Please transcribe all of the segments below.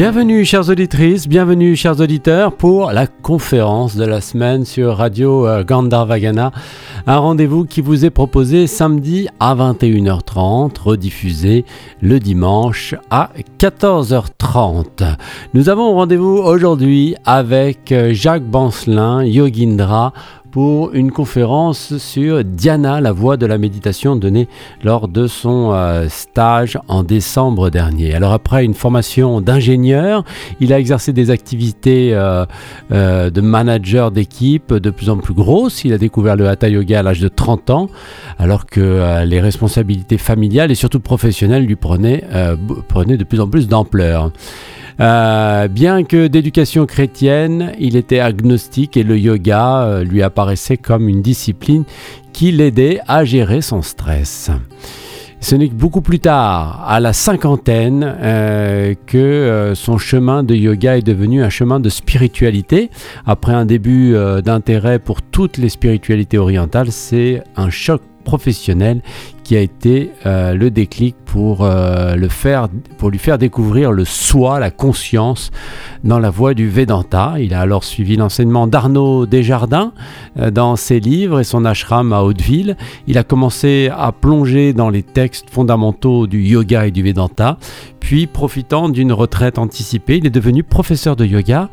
Bienvenue chères auditrices, bienvenue chers auditeurs pour la conférence de la semaine sur Radio euh, Gandharvagana, un rendez-vous qui vous est proposé samedi à 21h30, rediffusé le dimanche à 14h30. Nous avons rendez-vous aujourd'hui avec euh, Jacques Bancelin, Yogindra, pour une conférence sur Diana, la voix de la méditation donnée lors de son euh, stage en décembre dernier. Alors après une formation d'ingénieur, il a exercé des activités euh, euh, de manager d'équipe de plus en plus grosses. Il a découvert le Hatha Yoga à l'âge de 30 ans, alors que les responsabilités familiales et surtout professionnelles lui prenaient de plus en plus d'ampleur. Euh, bien que d'éducation chrétienne, il était agnostique et le yoga euh, lui apparaissait comme une discipline qui l'aidait à gérer son stress. Ce n'est que beaucoup plus tard, à la cinquantaine, euh, que son chemin de yoga est devenu un chemin de spiritualité. Après un début d'intérêt pour toutes les spiritualités orientales, c'est un choc professionnel a été euh, le déclic pour, euh, le faire, pour lui faire découvrir le soi, la conscience dans la voie du Vedanta. Il a alors suivi l'enseignement d'Arnaud Desjardins euh, dans ses livres et son ashram à Hauteville. Il a commencé à plonger dans les textes fondamentaux du yoga et du Vedanta, puis profitant d'une retraite anticipée, il est devenu professeur de yoga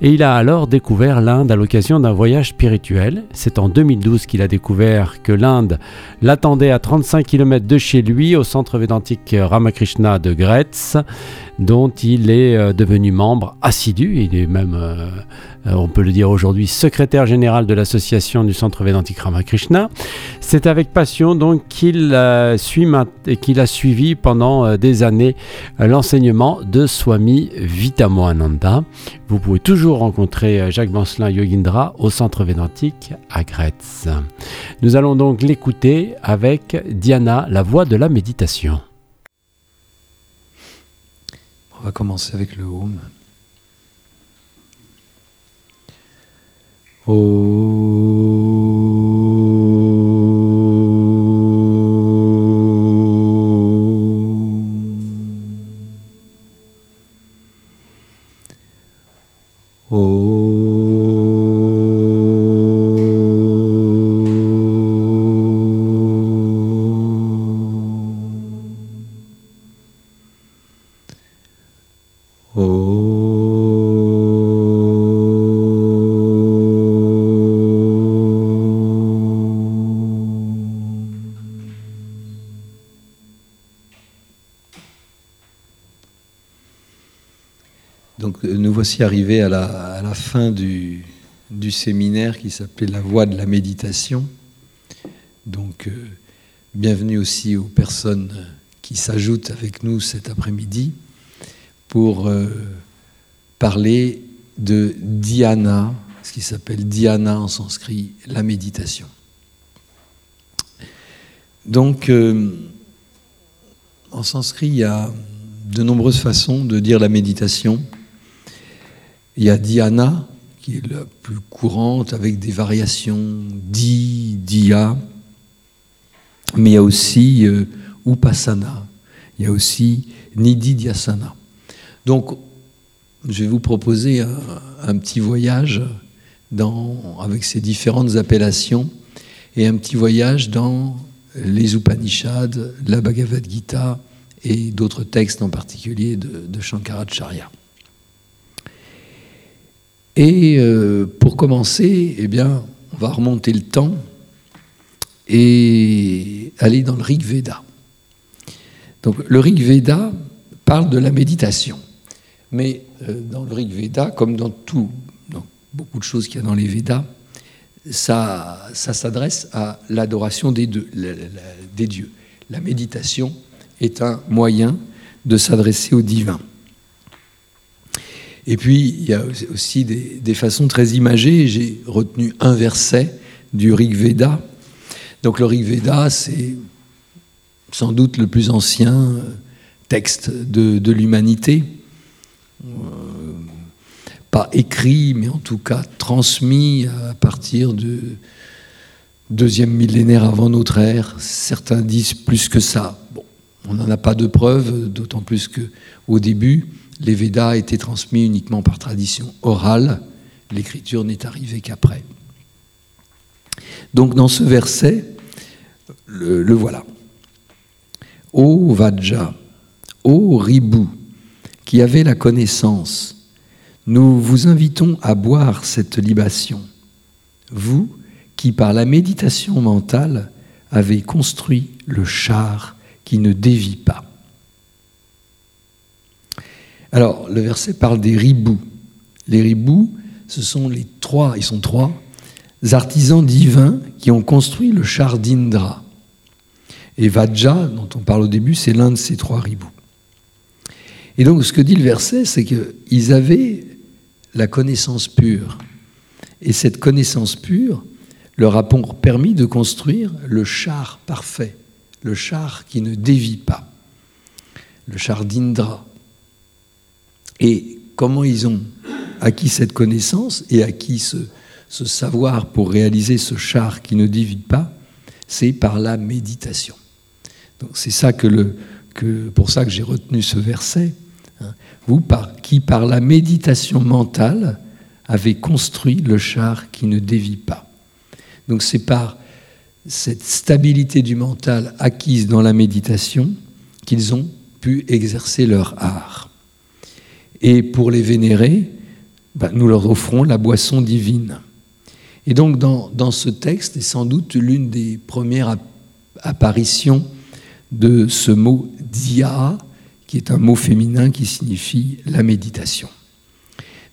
et il a alors découvert l'Inde à l'occasion d'un voyage spirituel. C'est en 2012 qu'il a découvert que l'Inde l'attendait à 35 km de chez lui, au centre védantique Ramakrishna de Gretz, dont il est euh, devenu membre assidu. Il est même, euh, euh, on peut le dire aujourd'hui, secrétaire général de l'association du centre védantique Ramakrishna. C'est avec passion donc qu'il suit qu'il a suivi pendant des années l'enseignement de Swami Vitamoananda. Vous pouvez toujours rencontrer Jacques Bancelin Yogindra au centre védantique à Gretz. Nous allons donc l'écouter avec Diana, la voix de la méditation. On va commencer avec le home. Voici arrivé à la, fin du, séminaire qui s'appelait La voie de la méditation. Donc, euh, bienvenue aussi aux personnes qui s'ajoutent avec nous cet après-midi pour euh, parler de dhyana, ce qui s'appelle dhyana en sanskrit, la méditation. Donc, euh, en sanskrit, il y a de nombreuses façons de dire la méditation. Il y a dhyana, qui est la plus courante, avec des variations di, dia. Mais il y a aussi euh, upasana. Il y a aussi nididhyasana. Donc, je vais vous proposer un, petit voyage avec ces différentes appellations et un petit voyage dans les Upanishads, la Bhagavad Gita et d'autres textes en particulier de, de Shankaracharya. Et euh, pour commencer, eh bien, on va remonter le temps et aller dans le Rig Veda. Donc, le Rig Veda parle de la méditation. Mais euh, dans le Rig Veda, comme dans beaucoup de choses qu'il y a dans les Védas, ça, ça s'adresse à l'adoration des, des dieux. La méditation est un moyen de s'adresser au divin. Et puis, il y a aussi des, façons très imagées. J'ai retenu un verset du Rig Veda. Donc, le Rig Veda, c'est sans doute le plus ancien euh, texte de, l'humanité. Euh, pas écrit, mais en tout cas transmis à partir du deuxième millénaire avant notre ère. Certains disent plus que ça. Bon, on n'en a pas de preuves, d'autant plus qu'au début, les Védas étaient transmis uniquement par tradition orale, l'écriture n'est arrivée qu'après. Donc dans ce verset, le, voilà. Ô Vajja, ô Ribou, qui avait la connaissance, nous vous invitons à boire cette libation, vous qui par la méditation mentale avez construit le char qui ne dévie pas. Alors, le verset parle des ribous. Les ribous, ce sont les trois, ils sont trois, artisans divins qui ont construit le char d'Indra. Et Vajja, dont on parle au début, c'est l'un de ces trois ribous. Et donc, ce que dit le verset, c'est qu'ils avaient la connaissance pure. Et cette connaissance pure leur a permis de construire le char parfait, le char qui ne dévie pas, le char d'Indra. Et comment ils ont acquis cette connaissance et acquis ce, savoir pour réaliser ce char qui ne dévie pas, c'est par la méditation. C'est ça que pour ça que j'ai retenu ce verset. Hein. Vous qui par la méditation mentale avez construit le char qui ne dévie pas. Donc c'est par cette stabilité du mental acquise dans la méditation qu'ils ont pu exercer leur art. Et pour les vénérer, ben, nous leur offrons la boisson divine. Et donc dans, dans ce texte est sans doute l'une des premières apparitions de ce mot dia, qui est un mot féminin qui signifie la méditation.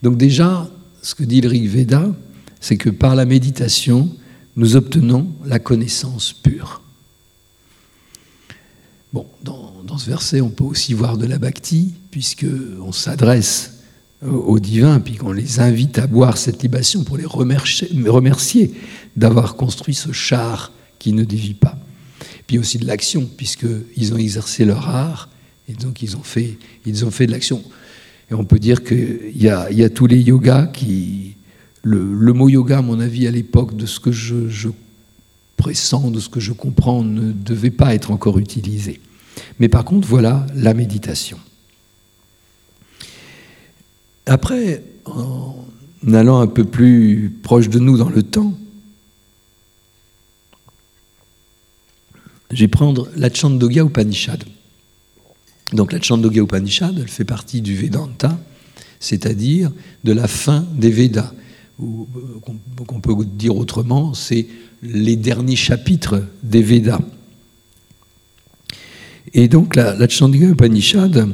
Donc déjà, ce que dit le Rig Veda, c'est que par la méditation, nous obtenons la connaissance pure. Bon, dans, dans ce verset, on peut aussi voir de la bhakti, puisqu'on s'adresse aux divins, puis qu'on les invite à boire cette libation pour les remercier, d'avoir construit ce char qui ne dévie pas. Puis aussi de l'action, puisqu'ils ont exercé leur art, et donc ils ont fait, ils ont fait de l'action. Et on peut dire qu'il y a, tous les yogas qui... Le, mot yoga, à mon avis, à l'époque, de ce que je pressens, de ce que je comprends, ne devait pas être encore utilisé. Mais par contre, voilà la méditation. Après, en allant un peu plus proche de nous dans le temps, je vais prendre la Chandogya Upanishad. Donc la Chandogya Upanishad, elle fait partie du Vedanta, c'est-à-dire de la fin des Védas. Ou euh, qu'on peut dire autrement, c'est les derniers chapitres des Védas. Et donc la, Chandogya Upanishad,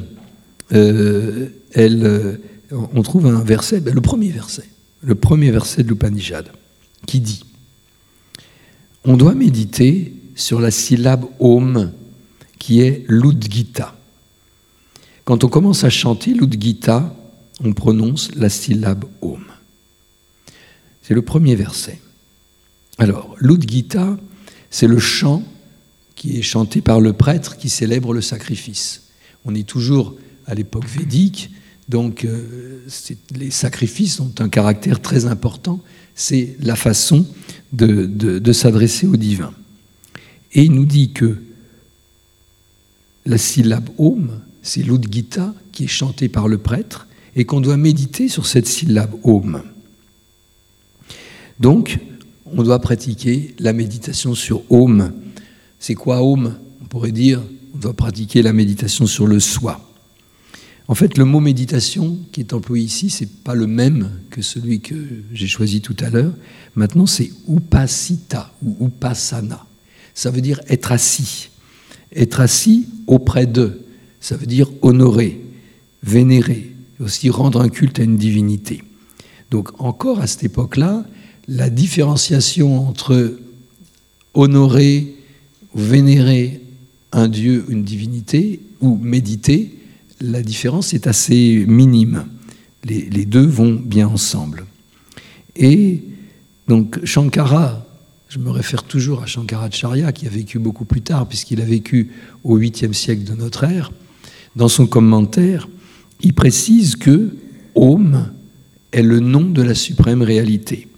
euh, elle, euh, on trouve un verset, ben, le premier verset, le premier verset de l'Upanishad, qui dit On doit méditer sur la syllabe Om, qui est l'Udgita. Quand on commence à chanter l'Udgita, on prononce la syllabe Om. C'est le premier verset. Alors, l'Udgita, c'est le chant qui est chanté par le prêtre qui célèbre le sacrifice. On est toujours à l'époque védique, donc euh, les sacrifices ont un caractère très important, c'est la façon de, s'adresser au divin. Et il nous dit que la syllabe Om, c'est l'Udgita qui est chantée par le prêtre et qu'on doit méditer sur cette syllabe Om. Donc, on doit pratiquer la méditation sur Om. C'est quoi Om? On pourrait dire, on doit pratiquer la méditation sur le soi. En fait, le mot méditation qui est employé ici, c'est pas le même que celui que j'ai choisi tout à l'heure. Maintenant, c'est upasita ou upasana. Ça veut dire être assis. Être assis auprès d'eux. Ça veut dire honorer, vénérer, aussi rendre un culte à une divinité. Donc encore à cette époque-là, la différenciation entre honorer, vénérer un dieu, une divinité, ou méditer, la différence est assez minime. Les, deux vont bien ensemble. Et donc Shankara, je me réfère toujours à Shankaracharya, qui a vécu beaucoup plus tard, puisqu'il a vécu au 8e siècle de notre ère, dans son commentaire, il précise que Om est le nom de la suprême réalité.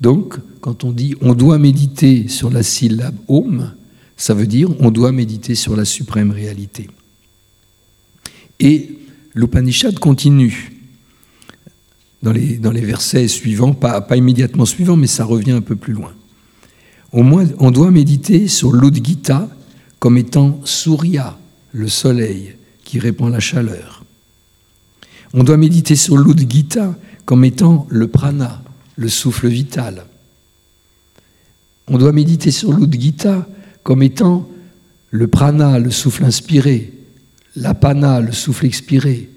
Donc, quand on dit on doit méditer sur la syllabe Om, ça veut dire on doit méditer sur la suprême réalité. Et l'Upanishad continue dans les, versets suivants, pas, pas immédiatement suivants, mais ça revient un peu plus loin. Au moins, on doit méditer sur l'Udgita comme étant Surya, le soleil qui répand la chaleur. On doit méditer sur l'Udgita comme étant le prana, le souffle vital. On doit méditer sur l'Udgita comme étant le prana, le souffle inspiré, l'apana, le souffle expiré,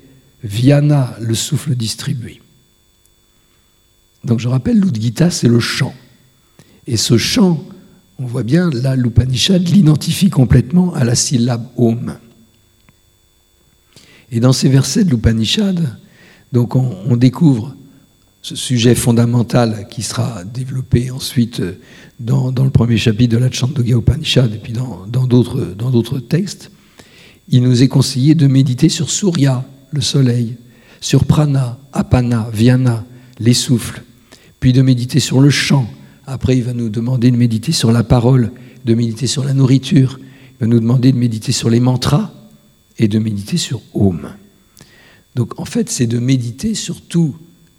viana, le souffle distribué. Donc je rappelle, l'Udgita, c'est le chant. Et ce chant, on voit bien, là, l'Upanishad l'identifie complètement à la syllabe Om. Et dans ces versets de l'Upanishad, donc on, découvre ce sujet fondamental qui sera développé ensuite dans, le premier chapitre de la Chandogya Upanishad et puis dans d'autres textes. Il nous est conseillé de méditer sur Surya, le soleil, sur Prana, Apana, Vyana, les souffles, puis de méditer sur le chant. Après, il va nous demander de méditer sur la parole, de méditer sur la nourriture. Il va nous demander de méditer sur les mantras et de méditer sur Om. Donc, en fait, c'est de méditer sur tous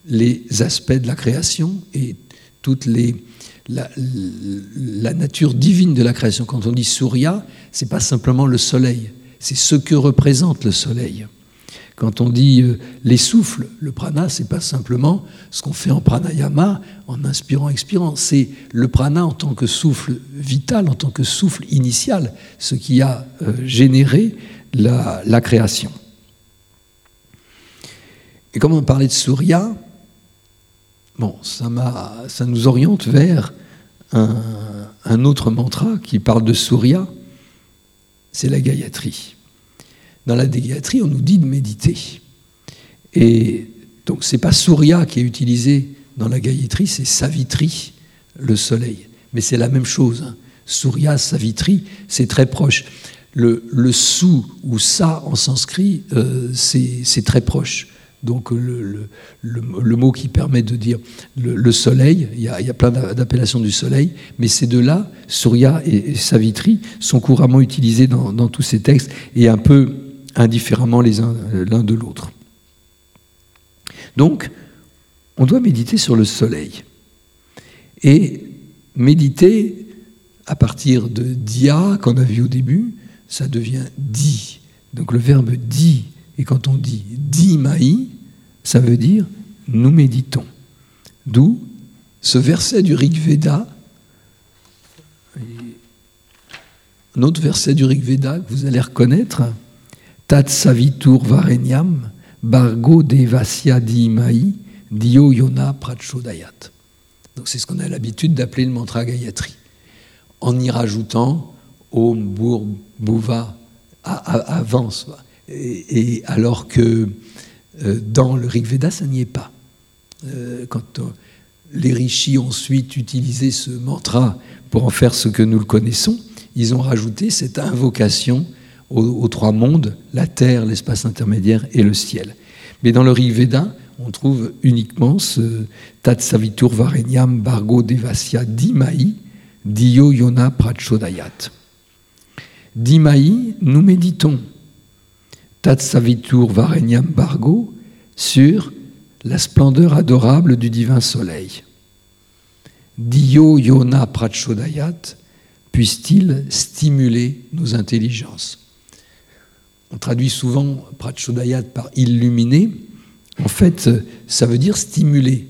les aspects de la création et toute la, la, nature divine de la création. Quand on dit Surya, c'est pas simplement le soleil, c'est ce que représente le soleil. Quand on dit euh, les souffles, le prana, c'est pas simplement ce qu'on fait en pranayama, en inspirant, expirant. C'est le prana en tant que souffle vital, en tant que souffle initial, ce qui a euh, généré la, création. Et comme on parlait de Surya, bon, ça, nous oriente vers un autre mantra qui parle de Surya, c'est la Gayatri. Dans la Gayatri, on nous dit de méditer. Et donc, ce n'est pas Surya qui est utilisé dans la Gayatri, c'est Savitri, le soleil. Mais c'est la même chose. Hein. Surya, Savitri, c'est très proche. Le, le sou ou sa en sanskrit, euh, c'est très proche. Donc le, mot qui permet de dire le, soleil, il y, a, plein d'appellations du soleil, mais ces deux-là, Surya et, Savitri, sont couramment utilisés dans, tous ces textes et un peu indifféremment les uns l'un de l'autre. Donc, on doit méditer sur le soleil. Et méditer à partir de dia qu'on a vu au début, ça devient di. Donc le verbe di, et quand on dit di maï, ça veut dire nous méditons. D'où ce verset du Rig Veda, un autre verset du Rig Veda que vous allez reconnaître, Tat savitur varenyam, bargo devasya dimai, dio yona prachodayat. Donc c'est ce qu'on a l'habitude d'appeler le mantra Gayatri. En y rajoutant Om, Bur, Bhuva, avance. Et, alors que dans le Rig Veda, ça n'y est pas. Euh, quand euh, les rishis ont ensuite utilisé ce mantra pour en faire ce que nous le connaissons, ils ont rajouté cette invocation aux, trois mondes, la terre, l'espace intermédiaire et le ciel. Mais dans le Rig Veda, on trouve uniquement ce Tatsavitur Varenyam Bargo Devasya Dimai, Dio Yona Prachodayat. Dimai, nous méditons Tatsavitur Varenyam Bargo sur la splendeur adorable du divin soleil. Dio Yona Prachodayat, puisse-t-il stimuler nos intelligences? On traduit souvent Prachodayat par illuminer. En fait, ça veut dire stimuler.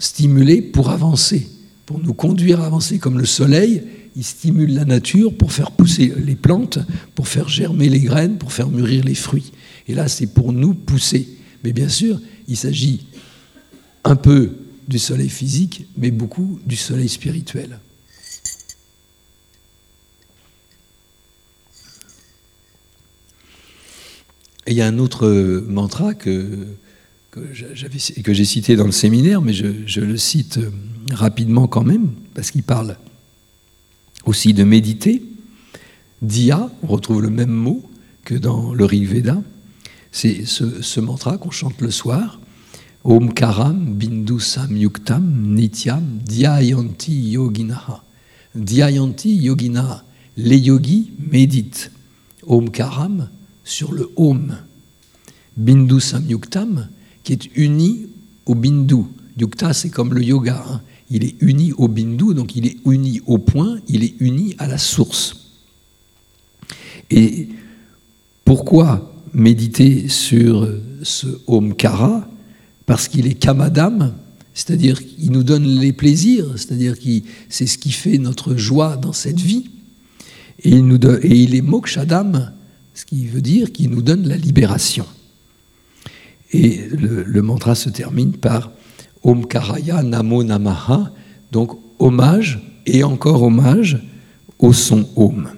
Stimuler pour avancer, pour nous conduire à avancer. Comme le soleil, il stimule la nature pour faire pousser les plantes, pour faire germer les graines, pour faire mûrir les fruits. Et là, c'est pour nous pousser. Mais bien sûr, il s'agit un peu du soleil physique, mais beaucoup du soleil spirituel. Et il y a un autre mantra que, que j'ai cité dans le séminaire, mais je, le cite rapidement quand même, parce qu'il parle aussi de méditer. Dia, on retrouve le même mot que dans le Rig Veda. C'est ce, mantra qu'on chante le soir. Om Karam Bindu Samyuktam Nityam Dhyayanti Yoginaha. Dhyayanti Yoginaha. Les yogis méditent. Om Karam sur le Om. Bindu Samyuktam, qui est uni au Bindu. Yukta, c'est comme le yoga. Hein. Il est uni au Bindu, donc il est uni au point, il est uni à la source. Et pourquoi méditer sur ce Omkara? Parce qu'il est Kamadam, c'est-à-dire qu'il nous donne les plaisirs, c'est-à-dire que c'est ce qui fait notre joie dans cette vie. Et il, nous et il est Mokshadam, ce qui veut dire qu'il nous donne la libération. Et le, mantra se termine par Om Karaya Namo Namaha, donc hommage et encore hommage au son Om.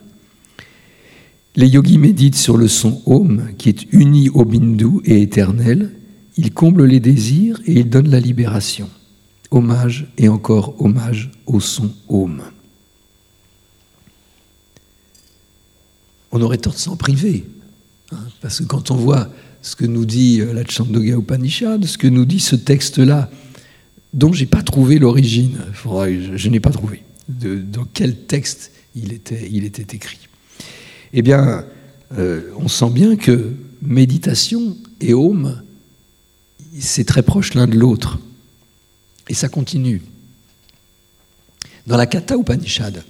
Les yogis méditent sur le son Om qui est uni au Bindu et éternel. Il comble les désirs et il donne la libération. Hommage et encore hommage au son Om. On aurait tort de s'en priver, hein, parce que quand on voit ce que nous dit euh, la Chandogya Upanishad, ce que nous dit ce texte-là, dont je n'ai pas trouvé l'origine. Je, n'ai pas trouvé dans quel texte il était, il était écrit. Eh bien, euh, on sent bien que méditation et home, c'est très proche l'un de l'autre. Et ça continue. Dans la Kata Upanishad,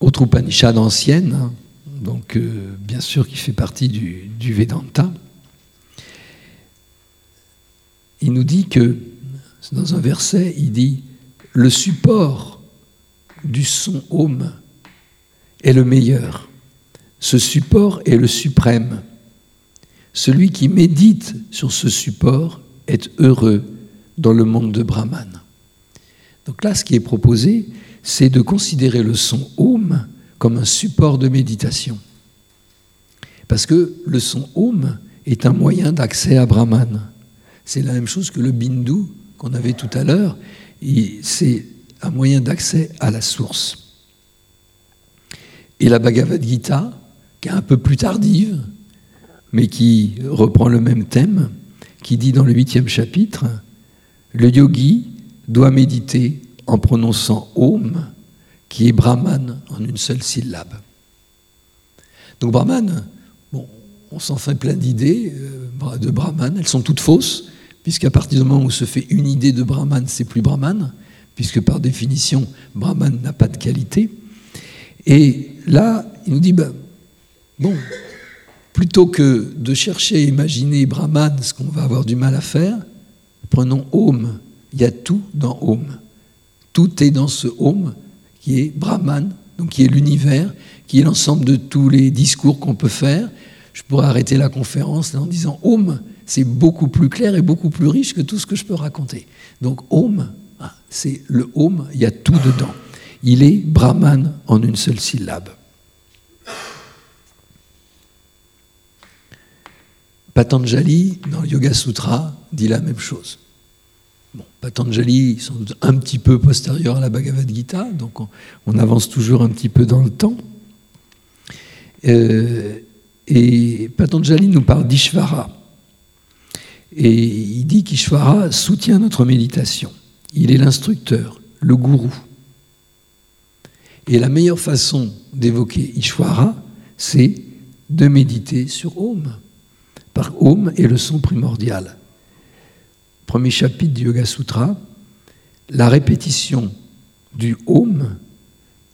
autre Upanishad ancienne, hein, donc euh, bien sûr qui fait partie du, Vedanta, il nous dit que, dans un verset, il dit, le support du son Om est le meilleur. Ce support est le suprême. Celui qui médite sur ce support est heureux dans le monde de Brahman. Donc là, ce qui est proposé, c'est de considérer le son Om comme un support de méditation. Parce que le son Om est un moyen d'accès à Brahman. C'est la même chose que le Bindu qu'on avait tout à l'heure. C'est un moyen d'accès à la source. Et la Bhagavad Gita, qui est un peu plus tardive, mais qui reprend le même thème, qui dit dans le huitième chapitre, le yogi doit méditer en prononçant Om qui est Brahman en une seule syllabe. Donc Brahman, on s'en fait plein d'idées euh, de Brahman, elles sont toutes fausses, puisqu'à partir du moment où se fait une idée de Brahman, c'est plus Brahman, puisque par définition, Brahman n'a pas de qualité. Et là, il nous dit, ben, bon, plutôt que de chercher à imaginer Brahman, ce qu'on va avoir du mal à faire, prenons Om. Il y a tout dans Om. Tout est dans ce Om qui est Brahman, donc qui est l'univers, qui est l'ensemble de tous les discours qu'on peut faire. Je pourrais arrêter la conférence en disant Om, c'est beaucoup plus clair et beaucoup plus riche que tout ce que je peux raconter. Donc Om, hein, c'est le Om, il y a tout dedans. Il est Brahman en une seule syllabe. Patanjali, dans le Yoga Sutra, dit la même chose. Bon, Patanjali, sans doute un petit peu postérieur à la Bhagavad Gita, donc on, avance toujours un petit peu dans le temps. Euh, et Patanjali nous parle d'Ishvara. Et il dit qu'Ishvara soutient notre méditation. Il est l'instructeur, le gourou. Et la meilleure façon d'évoquer Ishvara, c'est de méditer sur Om. Par Om est le son primordial premier chapitre du Yoga Sutra, la répétition du Om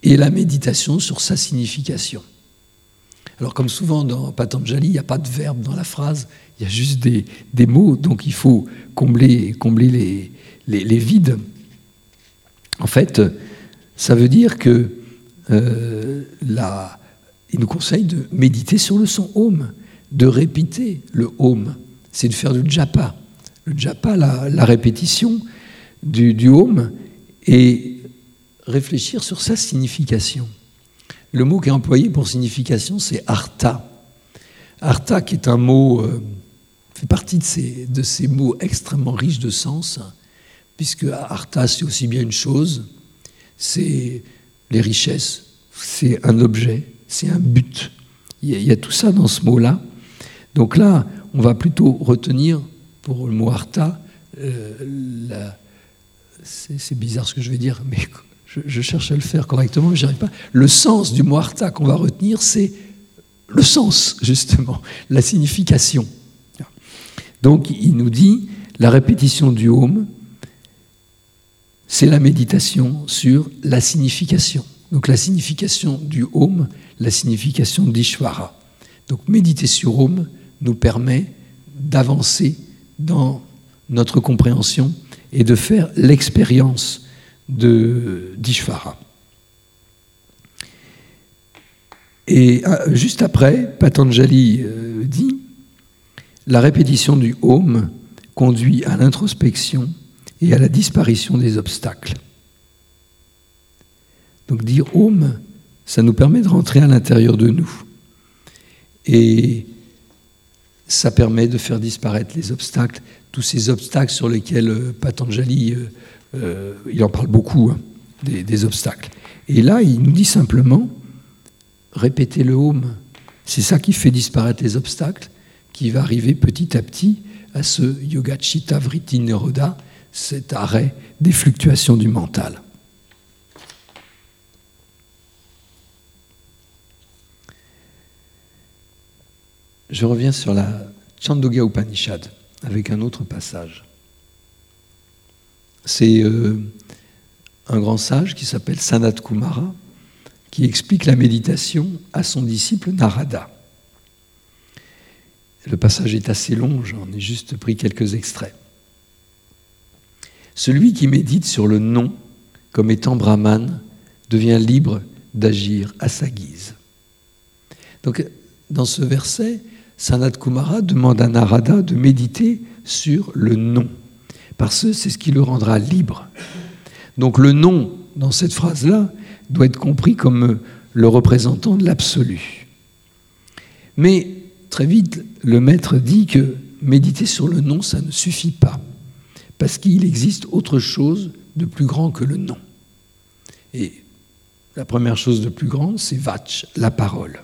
et la méditation sur sa signification. Alors comme souvent dans Patanjali, il n'y a pas de verbe dans la phrase, il y a juste des, mots, donc il faut combler, les, vides. En fait, ça veut dire que euh, il nous conseille de méditer sur le son Om, de répéter le Om, c'est de faire du japa le japa, la, répétition du, du home, et réfléchir sur sa signification. Le mot qui est employé pour signification, c'est artha. Artha, qui est un mot, euh, fait partie de ces, de ces mots extrêmement riches de sens, puisque artha, c'est aussi bien une chose, c'est les richesses, c'est un objet, c'est un but. Il y, a, tout ça dans ce mot-là. Donc là, on va plutôt retenir pour le mot arta, euh, c'est bizarre ce que je vais dire, mais je, cherche à le faire correctement, mais n'y arrive pas. Le sens du mot arta qu'on va retenir, c'est le sens, justement, la signification. Donc il nous dit, la répétition du home, c'est la méditation sur la signification. Donc la signification du home, la signification d'Ishvara. Donc méditer sur home nous permet d'avancer dans notre compréhension et de faire l'expérience d'Ishvara. Et euh, juste après, Patanjali euh, dit La répétition du Om conduit à l'introspection et à la disparition des obstacles. Donc dire Om, ça nous permet de rentrer à l'intérieur de nous. Et ça permet de faire disparaître les obstacles, tous ces obstacles sur lesquels euh, il en parle beaucoup, hein, des obstacles. Et là, il nous dit simplement, répéter le home. C'est ça qui fait disparaître les obstacles, qui va arriver petit à petit à ce yoga chitta vritti neroda, cet arrêt des fluctuations du mental. Je reviens sur la Chandogya Upanishad avec un autre passage. C'est euh, un grand sage qui s'appelle Sanat Kumara, qui explique la méditation à son disciple Narada. Le passage est assez long, j'en ai juste pris quelques extraits. Celui qui médite sur le nom comme étant Brahman devient libre d'agir à sa guise. Donc, dans ce verset, Sanat Kumara demande à Narada de méditer sur le nom, parce que c'est ce qui le rendra libre. Donc le nom, dans cette phrase-là, doit être compris comme le représentant de l'absolu. Mais très vite, le maître dit que méditer sur le nom, ça ne suffit pas, parce qu'il existe autre chose de plus grand que le nom. Et la première chose de plus grande, c'est Vach, la parole.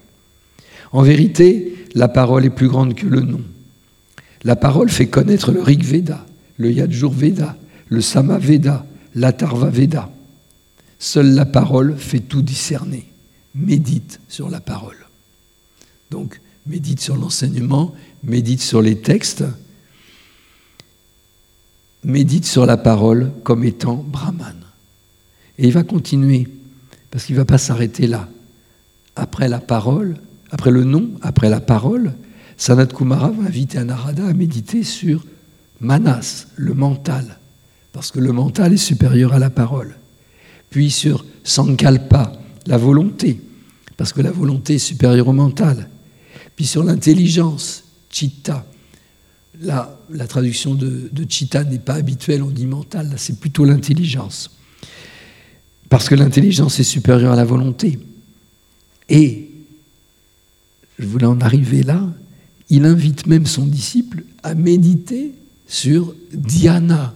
En vérité, la parole est plus grande que le nom. La parole fait connaître le Rig Veda, le Yajur Veda, le Sama Veda, l'Atharva Veda. Seule la parole fait tout discerner. Médite sur la parole. Donc, médite sur l'enseignement, médite sur les textes, médite sur la parole comme étant Brahman. Et il va continuer, parce qu'il ne va pas s'arrêter là. Après la parole, après le nom, après la parole, Sanat Kumara va inviter Anarada à méditer sur Manas, le mental, parce que le mental est supérieur à la parole puis sur Sankalpa, la volonté, parce que la volonté est supérieure au mental, puis sur l'intelligence, Chitta. Là, la traduction de, de Chitta n'est pas habituelle, on dit mental, c'est plutôt l'intelligence. Parce que l'intelligence est supérieure à la volonté. Et, je voulais en arriver là, il invite même son disciple à méditer sur dhyana,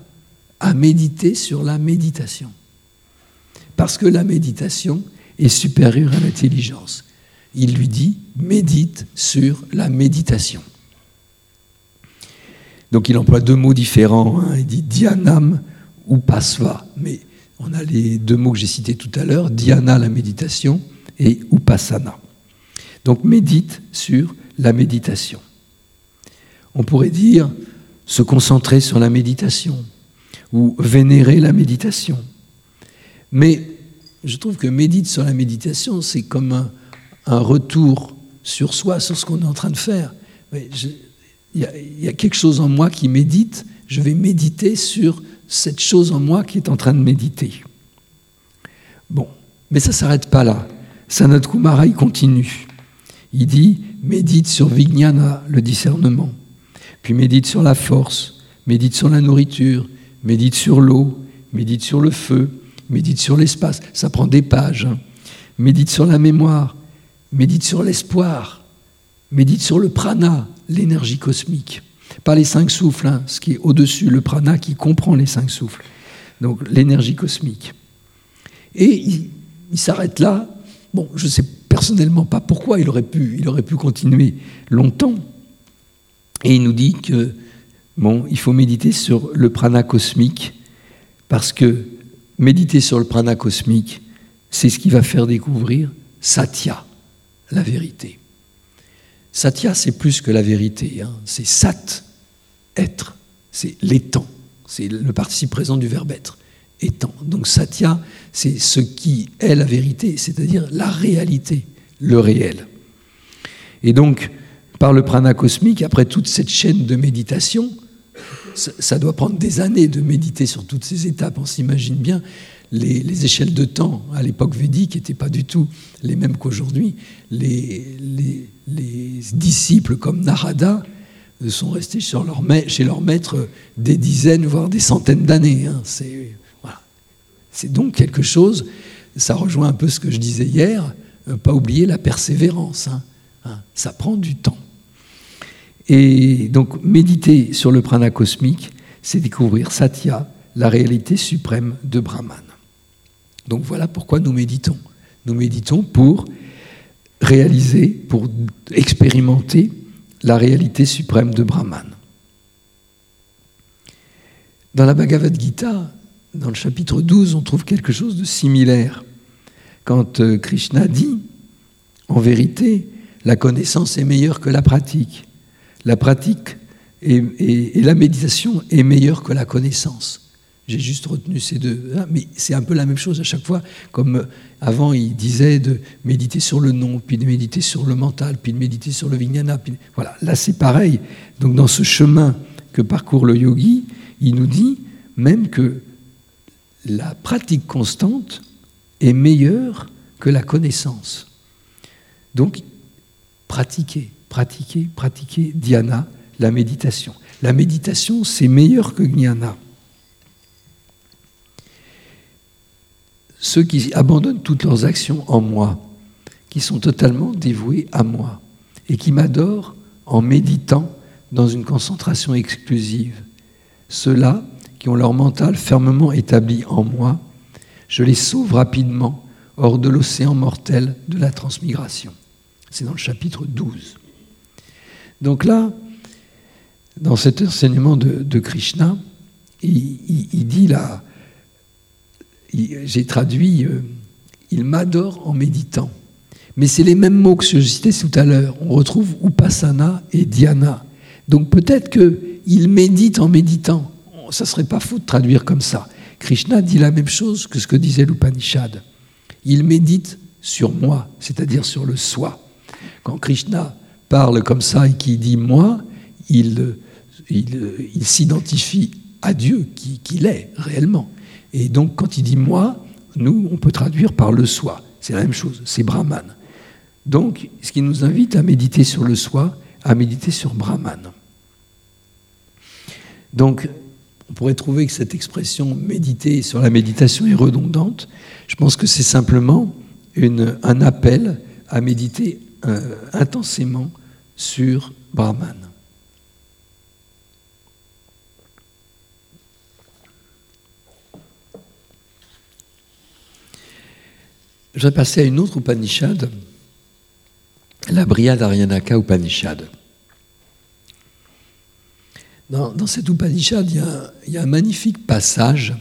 à méditer sur la méditation parce que la méditation est supérieure à l'intelligence. Il lui dit, médite sur la méditation. Donc il emploie deux mots différents. Hein. Il dit dhyanam ou pasva. Mais on a les deux mots que j'ai cités tout à l'heure, dhyana, la méditation, et upasana. Donc médite sur la méditation. On pourrait dire se concentrer sur la méditation ou vénérer la méditation mais je trouve que médite sur la méditation, c'est comme un, retour sur soi, sur ce qu'on est en train de faire. Il y, a quelque chose en moi qui médite, je vais méditer sur cette chose en moi qui est en train de méditer. Bon, mais ça ne s'arrête pas là. Sanat Kumara, il continue. Il dit médite sur Vijnana, le discernement, puis médite sur la force, médite sur la nourriture, médite sur l'eau, médite sur le feu, médite sur l'espace, ça prend des pages. Hein. Médite sur la mémoire, médite sur l'espoir, médite sur le prana, l'énergie cosmique. Pas les cinq souffles, hein, ce qui est au-dessus, le prana qui comprend les cinq souffles. Donc l'énergie cosmique. Et il, s'arrête là. Bon, je ne sais personnellement pas pourquoi il aurait pu, il aurait pu continuer longtemps. Et il nous dit que bon, il faut méditer sur le prana cosmique parce que méditer sur le prana cosmique, c'est ce qui va faire découvrir Satya, la vérité. Satya, c'est plus que la vérité. Hein. C'est sat, être. C'est l'étant. C'est le participe présent du verbe être. Étant. Donc satya, c'est ce qui est la vérité, c'est-à-dire la réalité, le réel. Et donc, par le prana cosmique, après toute cette chaîne de méditation, ça, doit prendre des années de méditer sur toutes ces étapes. On s'imagine bien les, échelles de temps à l'époque védique n'étaient pas du tout les mêmes qu'aujourd'hui. Les, disciples comme Narada sont restés chez leur maître des dizaines, voire des centaines d'années. Hein. C'est donc quelque chose, ça rejoint un peu ce que je disais hier, euh, pas oublier la persévérance. Hein. Hein, ça prend du temps. Et donc méditer sur le prana cosmique, c'est découvrir Satya, la réalité suprême de Brahman. Donc voilà pourquoi nous méditons. Nous méditons pour réaliser, pour expérimenter la réalité suprême de Brahman. Dans la Bhagavad Gita, dans le chapitre 12, on trouve quelque chose de similaire. Quand euh, Krishna dit, en vérité, la connaissance est meilleure que la pratique. La pratique et, la méditation est meilleure que la connaissance. J'ai juste retenu ces deux. Hein, mais c'est un peu la même chose à chaque fois. Comme euh, avant, il disait de méditer sur le nom, puis de méditer sur le mental, puis de méditer sur le vijnana. Voilà, là c'est pareil. Donc dans ce chemin que parcourt le yogi, il nous dit même que la pratique constante est meilleure que la connaissance. Donc, pratiquer, pratiquer, pratiquer dhyana, la méditation. La méditation, c'est meilleur que jnana. ceux qui abandonnent toutes leurs actions en moi, qui sont totalement dévoués à moi et qui m'adorent en méditant dans une concentration exclusive. Ceux-là qui ont leur mental fermement établi en moi, je les sauve rapidement hors de l'océan mortel de la transmigration. C'est dans le chapitre 12. Donc là, dans cet enseignement de, Krishna, il dit là, j'ai traduit euh, Il m'adore en méditant. Mais c'est les mêmes mots que je citais tout à l'heure. On retrouve Upasana et Dhyana. Donc peut-être qu'il médite en méditant. Ça ne serait pas faux de traduire comme ça. Krishna dit la même chose que ce que disait l'Upanishad. Il médite sur moi, c'est-à-dire sur le soi. Quand Krishna parle comme ça et qu'il dit moi, il, s'identifie à Dieu qui, est réellement. Et donc, quand il dit moi, nous, on peut traduire par le soi. C'est la même chose, c'est Brahman. Donc, ce qui nous invite à méditer sur le soi, à méditer sur Brahman. Donc, on pourrait trouver que cette expression méditer sur la méditation est redondante. Je pense que c'est simplement un appel à méditer euh, intensément sur Brahman. Je vais passer à une autre Upanishad, la Brihadaryanaka Upanishad. Dans, dans cette Upanishad, il y, a, un magnifique passage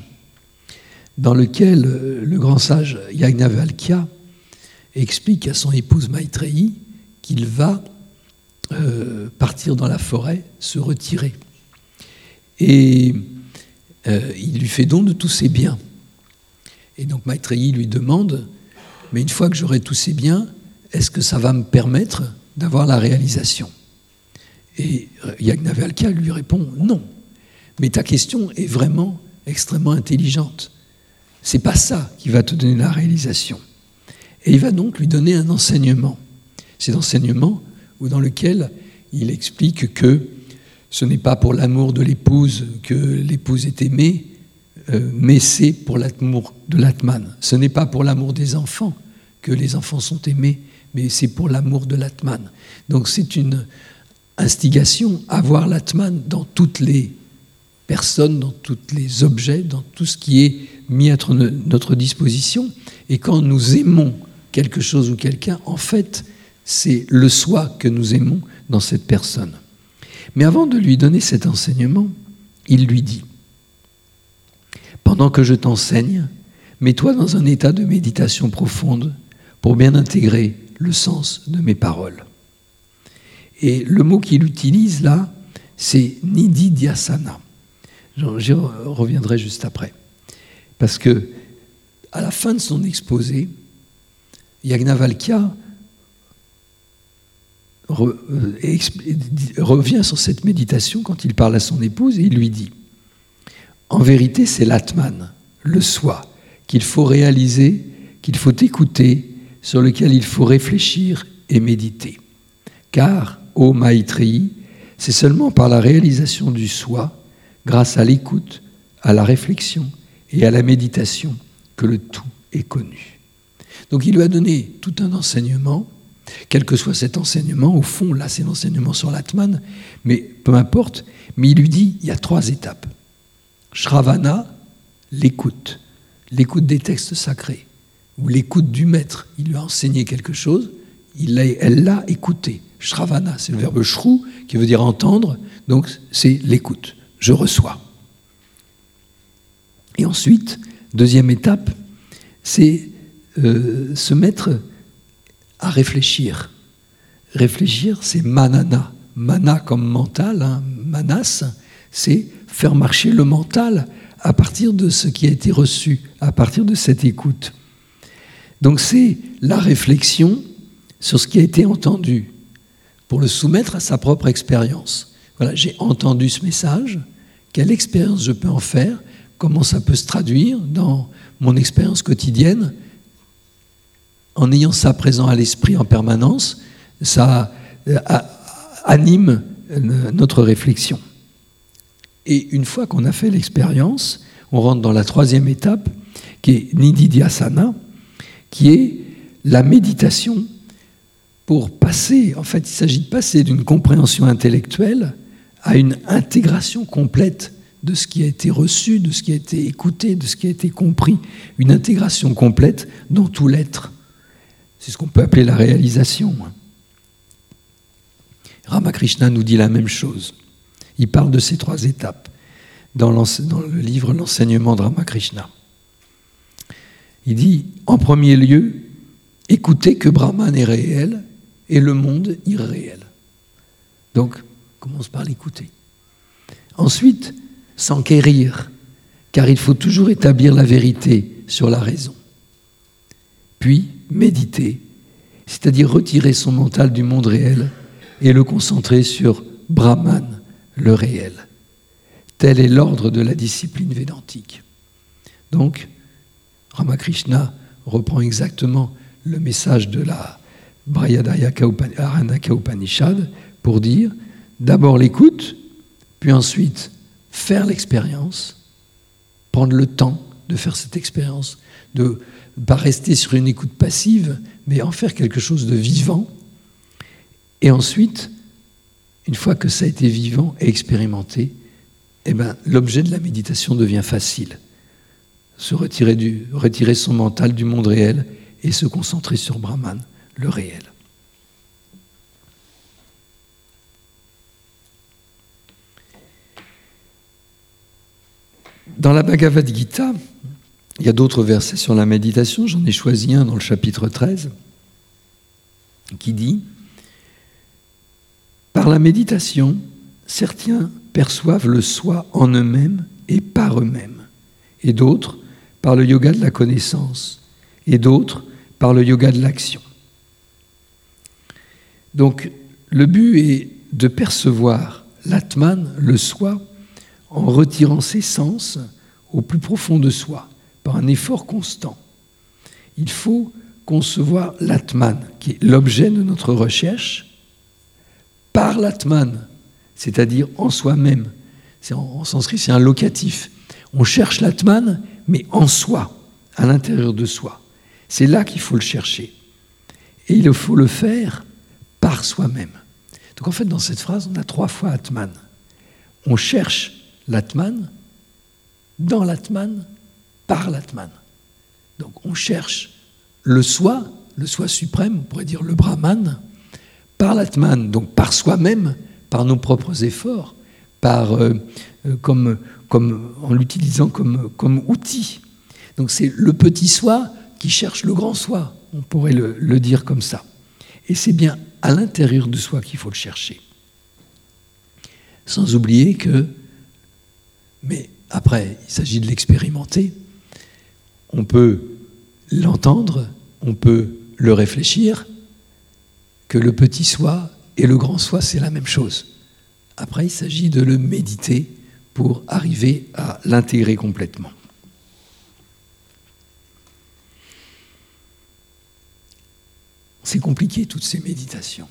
dans lequel le grand sage Yagnavalkya explique à son épouse Maitreyi qu'il va euh, partir dans la forêt, se retirer. Et euh, il lui fait don de tous ses biens. Et donc Maitreyi lui demande mais une fois que j'aurai tous ces biens, est-ce que ça va me permettre d'avoir la réalisation? Et euh, Yagnavalkya lui répond non. Mais ta question est vraiment extrêmement intelligente. C'est pas ça qui va te donner la réalisation. Et il va donc lui donner un enseignement. Cet enseignement dans lequel il explique que ce n'est pas pour l'amour de l'épouse que l'épouse est aimée, euh, mais c'est pour l'amour de l'Atman. Ce n'est pas pour l'amour des enfants que les enfants sont aimés, mais c'est pour l'amour de l'Atman. Donc c'est une instigation à voir l'Atman dans toutes les personnes, dans tous les objets, dans tout ce qui est mis à notre disposition. Et quand nous aimons quelque chose ou quelqu'un, en fait, c'est le soi que nous aimons dans cette personne. Mais avant de lui donner cet enseignement, il lui dit, pendant que je t'enseigne, mets-toi dans un état de méditation profonde pour bien intégrer le sens de mes paroles. Et le mot qu'il utilise là, c'est Nidhi Dhyasana. J'y reviendrai juste après. Parce que, à la fin de son exposé, Yagnavalkya euh, revient sur cette méditation quand il parle à son épouse et il lui dit En vérité, c'est l'Atman, le soi, qu'il faut réaliser, qu'il faut écouter, sur lequel il faut réfléchir et méditer. Car, ô Maitreyi, c'est seulement par la réalisation du soi, grâce à l'écoute, à la réflexion et à la méditation, que le tout est connu. Donc il lui a donné tout un enseignement, quel que soit cet enseignement, au fond, là c'est l'enseignement sur l'Atman, mais peu importe, mais il lui dit, il y a trois étapes. Shravana, l'écoute, l'écoute des textes sacrés, ou l'écoute du maître. Il lui a enseigné quelque chose, il elle l'a écouté. Shravana, c'est le verbe shru, qui veut dire entendre, donc c'est l'écoute. Je reçois. Et ensuite, deuxième étape, c'est euh, se mettre à réfléchir. Réfléchir, c'est manana. Mana comme mental, hein, manas, c'est faire marcher le mental à partir de ce qui a été reçu, à partir de cette écoute. Donc c'est la réflexion sur ce qui a été entendu, pour le soumettre à sa propre expérience. Voilà, j'ai entendu ce message, quelle expérience je peux en faire, comment ça peut se traduire dans mon expérience quotidienne, en ayant ça présent à l'esprit en permanence, ça euh, anime notre réflexion. Et une fois qu'on a fait l'expérience, on rentre dans la troisième étape, qui est Nididhyasana, qui est la méditation pour passer, en fait, il s'agit de passer d'une compréhension intellectuelle à une intégration complète de ce qui a été reçu, de ce qui a été écouté, de ce qui a été compris, une intégration complète dans tout l'être. C'est ce qu'on peut appeler la réalisation. Ramakrishna nous dit la même chose. Il parle de ces trois étapes dans, dans le livre L'enseignement de Ramakrishna. Il dit, en premier lieu, écoutez que Brahman est réel et le monde irréel. Donc, commence par l'écouter. Ensuite, s'enquérir, car il faut toujours établir la vérité sur la raison. Puis, méditer, c'est-à-dire retirer son mental du monde réel et le concentrer sur Brahman, le réel. Tel est l'ordre de la discipline védantique. Donc, Ramakrishna reprend exactement le message de la Brayadayaka Upanishad pour dire d'abord l'écoute, puis ensuite faire l'expérience, prendre le temps de faire cette expérience, de pas rester sur une écoute passive, mais en faire quelque chose de vivant. Et ensuite, une fois que ça a été vivant et expérimenté, eh ben, l'objet de la méditation devient facile. Se retirer, son mental du monde réel et se concentrer sur Brahman le réel. Dans la Bhagavad Gita, il y a d'autres versets sur la méditation, j'en ai choisi un dans le chapitre 13, qui dit Par la méditation, certains perçoivent le soi en eux-mêmes et par eux-mêmes, et d'autres par le yoga de la connaissance, et d'autres par le yoga de l'action. Donc le but est de percevoir l'atman, le soi, en retirant ses sens au plus profond de soi, par un effort constant. Il faut concevoir l'atman, qui est l'objet de notre recherche, par l'atman, c'est-à-dire en soi-même. En, en sanskrit, c'est un locatif. On cherche l'atman, mais en soi, à l'intérieur de soi. C'est là qu'il faut le chercher. Et il faut le faire par soi-même. Donc en fait, dans cette phrase, on a trois fois Atman. On cherche l'Atman dans l'Atman, par l'Atman. Donc on cherche le soi, le soi suprême, on pourrait dire le Brahman, par l'Atman, donc par soi-même, par nos propres efforts, euh, euh, comme, en l'utilisant comme, comme outil. Donc c'est le petit soi qui cherche le grand soi, on pourrait le dire comme ça. Et c'est bien à l'intérieur de soi qu'il faut le chercher. Sans oublier que, mais après, il s'agit de l'expérimenter, on peut l'entendre, on peut le réfléchir, que le petit soi et le grand soi, c'est la même chose. Après, il s'agit de le méditer pour arriver à l'intégrer complètement. C'est compliqué toutes ces méditations.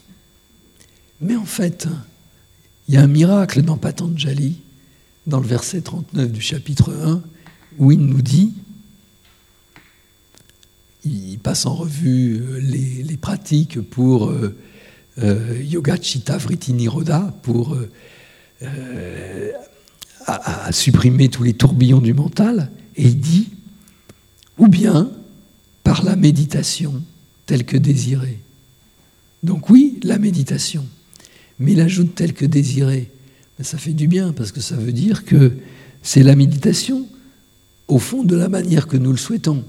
Mais en fait, il y a un miracle dans Patanjali, dans le verset 39 du chapitre 1, où il nous dit, il passe en revue les, pratiques pour euh, euh, Yoga Chitta Vritti Niroda, pour euh, supprimer tous les tourbillons du mental, et il dit, ou bien par la méditation telle que désirée. Donc oui, la méditation, mais il ajoute telle que désirée. Mais ça fait du bien, parce que ça veut dire que c'est la méditation au fond de la manière que nous le souhaitons.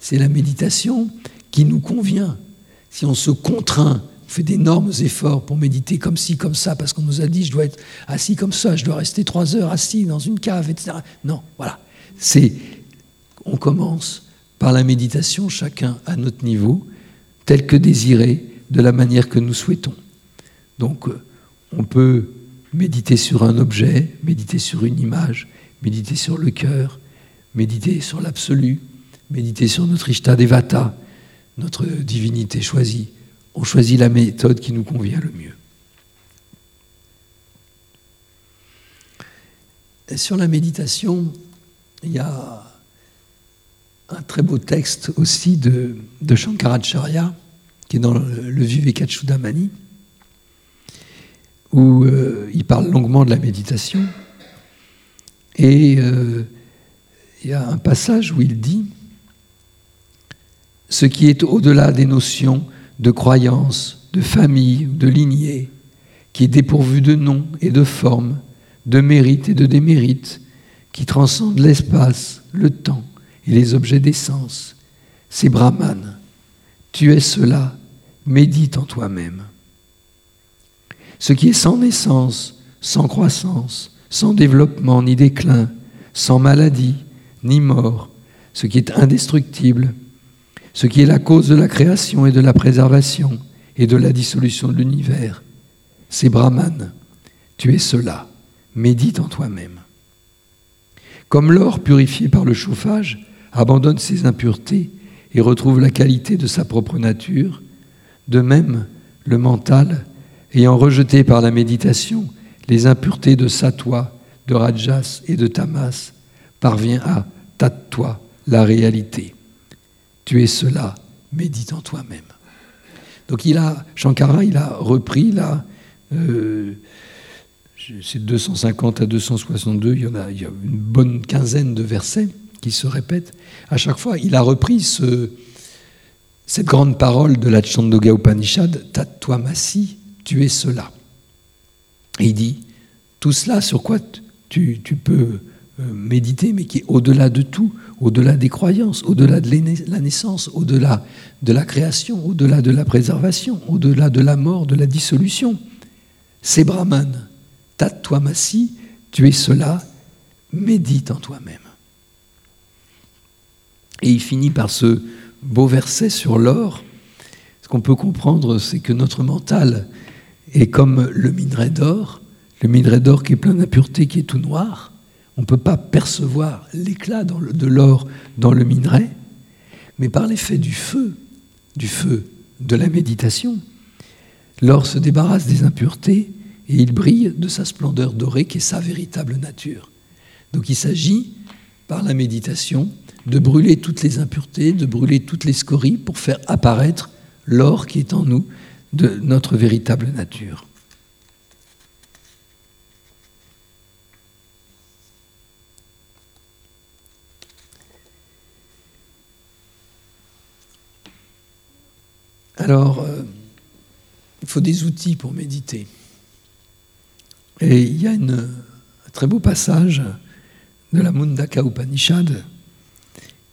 C'est la méditation qui nous convient. Si on se contraint fait d'énormes efforts pour méditer comme ci, comme ça, parce qu'on nous a dit je dois être assis comme ça, je dois rester trois heures assis dans une cave, etc. Non, voilà. C'est, on commence par la méditation, chacun à notre niveau, tel que désiré, de la manière que nous souhaitons. Donc, euh, on peut méditer sur un objet, méditer sur une image, méditer sur le cœur, méditer sur l'absolu, méditer sur notre Ishta Devata, notre divinité choisie, on choisit la méthode qui nous convient le mieux. sur la méditation, il y a un très beau texte aussi de, de Shankaracharya, qui est dans le, Vivekachudamani, où euh, il parle longuement de la méditation. Et euh, il y a un passage où il dit Ce qui est au-delà des notions de croyances, de famille, de lignée, qui est dépourvu de nom et de forme, de mérite et de démérite, qui transcende l'espace, le temps et les objets d'essence. C'est Brahman. Tu es cela, médite en toi-même. Ce qui est sans naissance, sans croissance, sans développement ni déclin, sans maladie ni mort, ce qui est indestructible, ce qui est la cause de la création et de la préservation et de la dissolution de l'univers. C'est Brahman. Tu es cela. Médite en toi-même. Comme l'or purifié par le chauffage abandonne ses impuretés et retrouve la qualité de sa propre nature, de même, le mental, ayant rejeté par la méditation les impuretés de satwa, de rajas et de tamas, parvient à tattva, la réalité tu es cela, médite en toi-même. Donc il a, Shankara, il a repris là, euh, c'est 250 à 262, il y, en a, une bonne quinzaine de versets qui se répètent. À chaque fois, il a repris ce, cette grande parole de la Chandoga Upanishad, Masi, tu es cela. Il dit, tout cela sur quoi tu, peux méditer, mais qui est au-delà de tout, au-delà des croyances, au-delà de la naissance, au-delà de la création, au-delà de la préservation, au-delà de la mort, de la dissolution. C'est Brahman. Tat-toi-massi, tu es cela, médite en toi-même. Et il finit par ce beau verset sur l'or. Ce qu'on peut comprendre, c'est que notre mental est comme le minerai d'or, le minerai d'or qui est plein d'impuretés, qui est tout noir. On ne peut pas percevoir l'éclat de l'or dans le minerai, mais par l'effet du feu, du feu de la méditation, l'or se débarrasse des impuretés et il brille de sa splendeur dorée qui est sa véritable nature. Donc il s'agit, par la méditation, de brûler toutes les impuretés, de brûler toutes les scories pour faire apparaître l'or qui est en nous de notre véritable nature. Alors, euh, il faut des outils pour méditer. Et il y a un très beau passage de la Mundaka Upanishad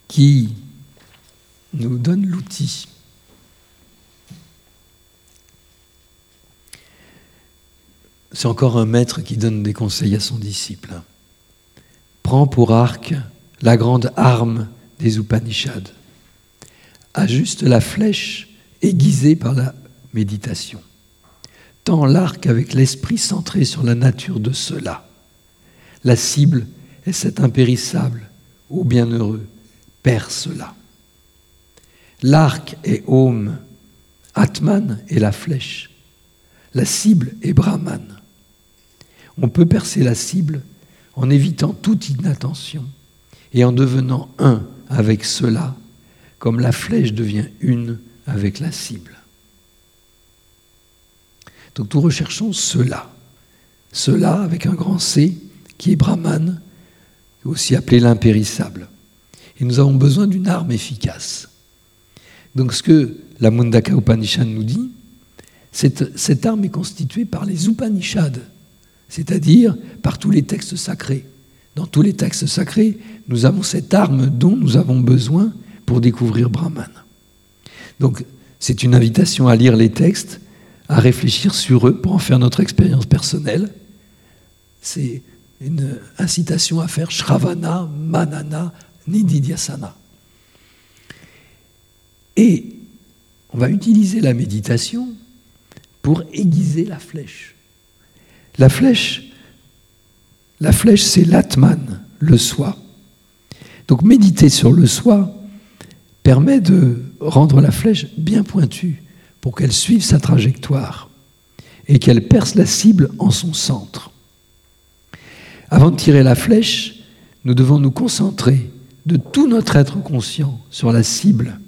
qui nous donne l'outil. c'est encore un maître qui donne des conseils à son disciple. Prends pour arc la grande arme des Upanishads. Ajuste la flèche aiguisée par la méditation. Tends l'arc avec l'esprit centré sur la nature de cela. La cible est cet impérissable, ô bienheureux, perce-la. L'arc est Om, Atman est la flèche. La cible est Brahman. On peut percer la cible en évitant toute inattention et en devenant un avec cela, comme la flèche devient une avec la cible. Donc nous recherchons cela. Cela avec un grand C qui est Brahman, aussi appelé l'impérissable. Et nous avons besoin d'une arme efficace. Donc ce que la Mundaka Upanishad nous dit, cette, arme est constituée par les Upanishads, c'est-à-dire par tous les textes sacrés. Dans tous les textes sacrés, nous avons cette arme dont nous avons besoin pour découvrir Brahman. Donc c'est une invitation à lire les textes, à réfléchir sur eux pour en faire notre expérience personnelle. C'est une incitation à faire Shravana, Manana, Nididhyasana. Et on va utiliser la méditation pour aiguiser la flèche. La flèche, la flèche, c'est l'atman, le soi. Donc méditer sur le soi permet de rendre la flèche bien pointue pour qu'elle suive sa trajectoire et qu'elle perce la cible en son centre. Avant de tirer la flèche, nous devons nous concentrer de tout notre être conscient sur la cible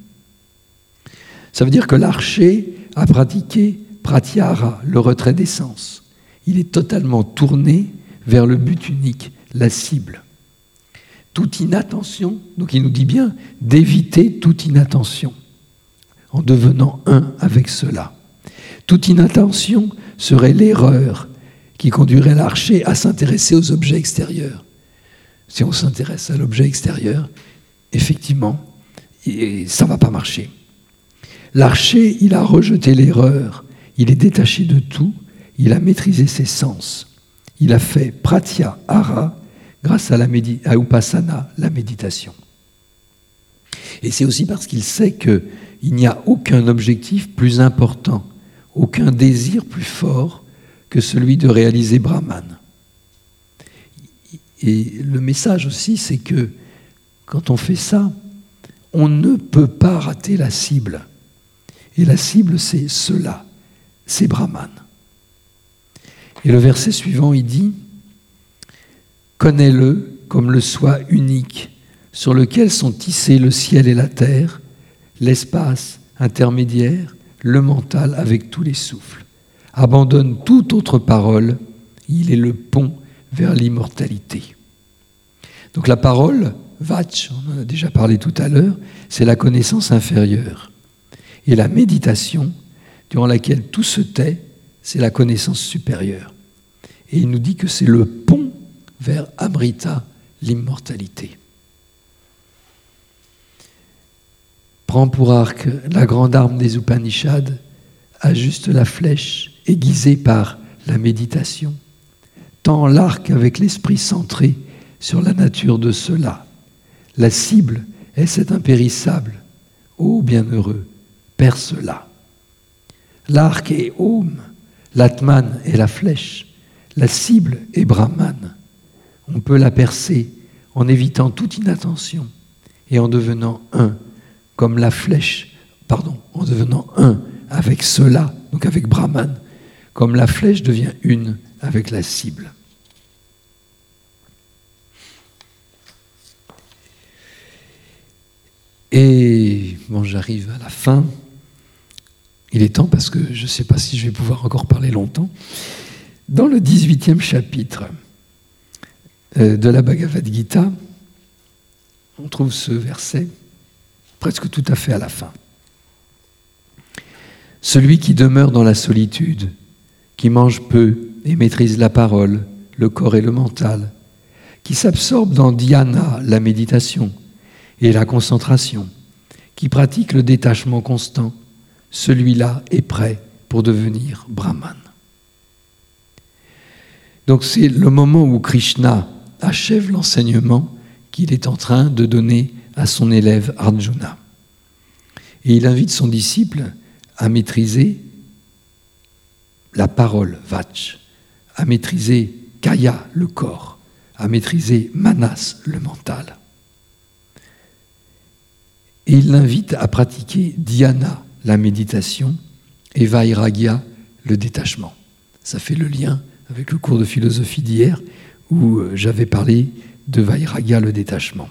ça veut dire que l'archer a pratiqué pratyahara, le retrait des sens. Il est totalement tourné vers le but unique, la cible. Toute inattention, donc il nous dit bien d'éviter toute inattention en devenant un avec cela. Toute inattention serait l'erreur qui conduirait l'archer à s'intéresser aux objets extérieurs. Si on s'intéresse à l'objet extérieur, effectivement, ça ne va pas marcher. L'archer, il a rejeté l'erreur, il est détaché de tout, il a maîtrisé ses sens. Il a fait pratya hara grâce à, la upasana, la méditation. Et c'est aussi parce qu'il sait qu'il n'y a aucun objectif plus important, aucun désir plus fort que celui de réaliser Brahman. Et le message aussi, c'est que quand on fait ça, on ne peut pas rater la cible. Et la cible, c'est cela, c'est Brahman. Et le verset suivant, il dit, Connais-le comme le soi unique sur lequel sont tissés le ciel et la terre, l'espace intermédiaire, le mental avec tous les souffles. Abandonne toute autre parole, il est le pont vers l'immortalité. Donc la parole, Vach, on en a déjà parlé tout à l'heure, c'est la connaissance inférieure. Et la méditation, durant laquelle tout se tait, c'est la connaissance supérieure. Et il nous dit que c'est le pont vers Amrita, l'immortalité. Prends pour arc la grande arme des Upanishads, ajuste la flèche aiguisée par la méditation, tends l'arc avec l'esprit centré sur la nature de cela. La cible est cet impérissable, ô bienheureux, perce-la. L'arc est Om, l'Atman est la flèche, la cible est Brahman. On peut la percer en évitant toute inattention et en devenant un, comme la flèche, pardon, en devenant un avec cela, donc avec Brahman, comme la flèche devient une avec la cible. Et bon, j'arrive à la fin. Il est temps parce que je ne sais pas si je vais pouvoir encore parler longtemps. Dans le 18e chapitre de la Bhagavad Gita, on trouve ce verset presque tout à fait à la fin. Celui qui demeure dans la solitude, qui mange peu et maîtrise la parole, le corps et le mental, qui s'absorbe dans dhyana, la méditation, et la concentration, qui pratique le détachement constant, celui-là est prêt pour devenir brahman. Donc c'est le moment où Krishna achève l'enseignement qu'il est en train de donner à son élève Arjuna. Et il invite son disciple à maîtriser la parole, Vach, à maîtriser Kaya, le corps, à maîtriser Manas, le mental. Et il l'invite à pratiquer Dhyana, la méditation, et Vairagya, le détachement. Ça fait le lien avec le cours de philosophie d'hier où euh, j'avais parlé de Vairagya, le détachement.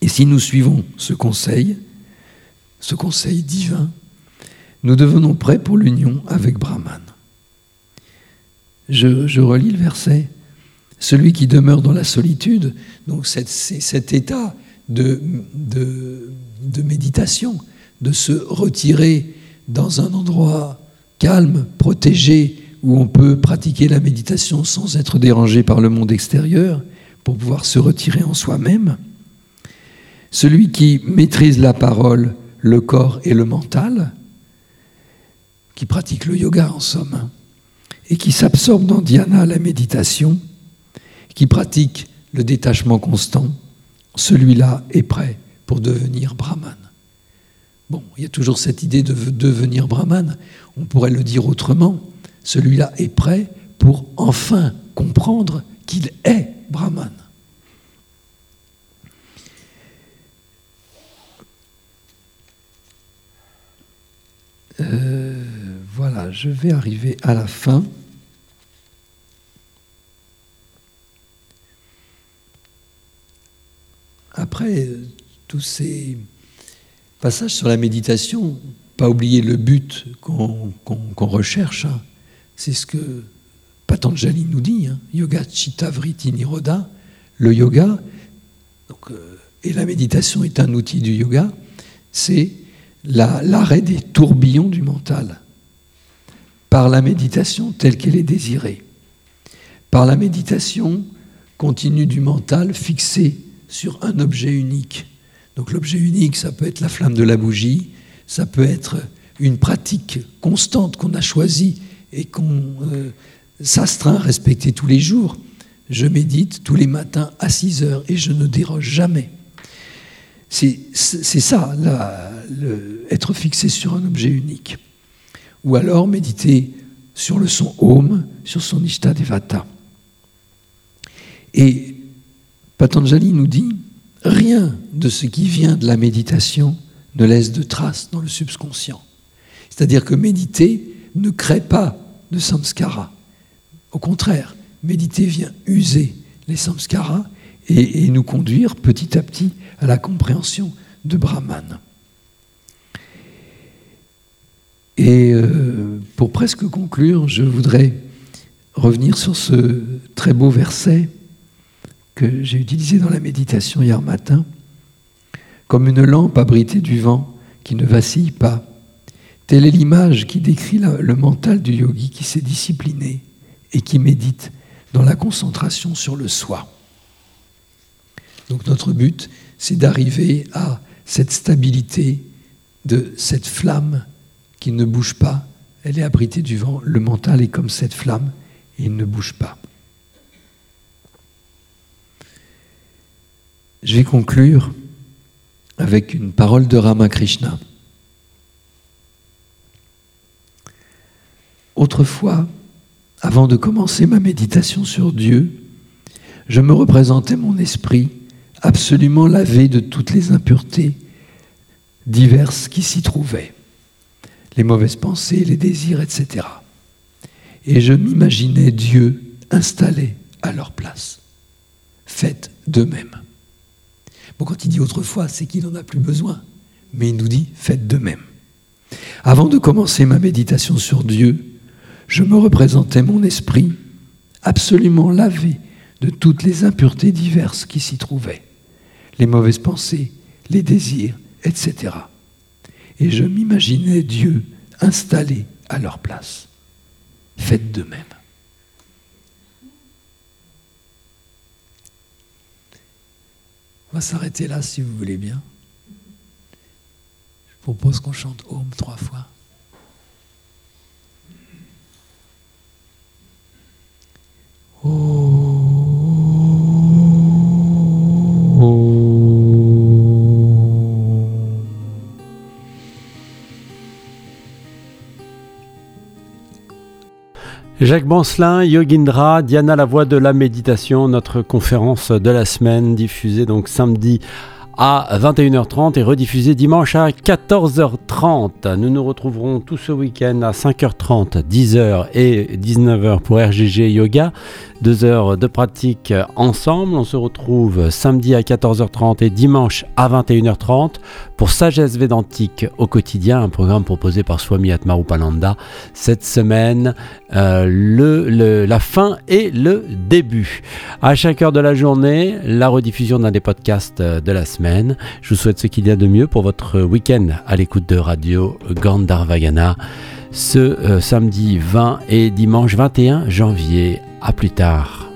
Et si nous suivons ce conseil, ce conseil divin, nous devenons prêts pour l'union avec Brahman. Je, relis le verset. Celui qui demeure dans la solitude, donc cet état de méditation, de se retirer dans un endroit calme, protégé, où on peut pratiquer la méditation sans être dérangé par le monde extérieur, pour pouvoir se retirer en soi-même. Celui qui maîtrise la parole, le corps et le mental, qui pratique le yoga en somme, et qui s'absorbe dans dhyana, la méditation, qui pratique le détachement constant, celui-là est prêt pour devenir brahman. Bon, il y a toujours cette idée de devenir brahman, on pourrait le dire autrement, celui-là est prêt pour enfin comprendre qu'il est brahman. Euh, voilà, je vais arriver à la fin. Après tous ces passages sur la méditation, pas oublier le but qu'on recherche. Hein. C'est ce que Patanjali nous dit, hein. Yoga Chitta Vritti. Le yoga, euh, et la méditation est un outil du yoga, c'est l'arrêt des tourbillons du mental par la méditation telle qu'elle est désirée, par la méditation continue du mental fixée sur un objet unique. Donc l'objet unique, ça peut être la flamme de la bougie, ça peut être une pratique constante qu'on a choisie et qu'on euh, s'astreint à respecter tous les jours. Je médite tous les matins à 6 heures et je ne déroge jamais. C'est ça, être fixé sur un objet unique. Ou alors méditer sur le son Om, sur son Ishta Devata. Et Patanjali nous dit rien de ce qui vient de la méditation ne laisse de traces dans le subconscient. C'est-à-dire que méditer ne crée pas de samskara. Au contraire, méditer vient user les samskaras et, nous conduire petit à petit à la compréhension de Brahman. Et euh, pour presque conclure, je voudrais revenir sur ce très beau verset que j'ai utilisé dans la méditation hier matin, comme une lampe abritée du vent qui ne vacille pas. Telle est l'image qui décrit le mental du yogi qui s'est discipliné et qui médite dans la concentration sur le soi. Donc notre but, c'est d'arriver à cette stabilité de cette flamme qui ne bouge pas. Elle est abritée du vent. Le mental est comme cette flamme et il ne bouge pas. Je vais conclure avec une parole de Ramakrishna. Autrefois, avant de commencer ma méditation sur Dieu, je me représentais mon esprit absolument lavé de toutes les impuretés diverses qui s'y trouvaient, les mauvaises pensées, les désirs, etc. Et je m'imaginais Dieu installé à leur place. Faites de même. Bon, quand il dit autrefois, c'est qu'il n'en a plus besoin. Mais il nous dit, faites de même. Avant de commencer ma méditation sur Dieu, je me représentais mon esprit absolument lavé de toutes les impuretés diverses qui s'y trouvaient, les mauvaises pensées, les désirs, etc. Et je m'imaginais Dieu installé à leur place. Faites de même. On va s'arrêter là si vous voulez bien. Je propose qu'on chante Home trois fois. Jacques Bancelin, Yogindra, Diana la voix de la méditation, notre conférence de la semaine diffusée donc samedi à 21h30 et rediffusée dimanche à 14h30. Nous nous retrouverons tout ce week-end à 5h30, 10h et 19h pour RGG Yoga. Deux heures de pratique ensemble. On se retrouve samedi à 14h30 et dimanche à 21h30 pour Sagesse Védantique au quotidien, un programme proposé par Swami Atmarupananda. Cette semaine, euh, la fin et le début. À chaque heure de la journée, la rediffusion d'un des podcasts de la semaine. Je vous souhaite ce qu'il y a de mieux pour votre week-end à l'écoute de Radio Gandharvagana ce euh, samedi 20 et dimanche 21 janvier. À plus tard.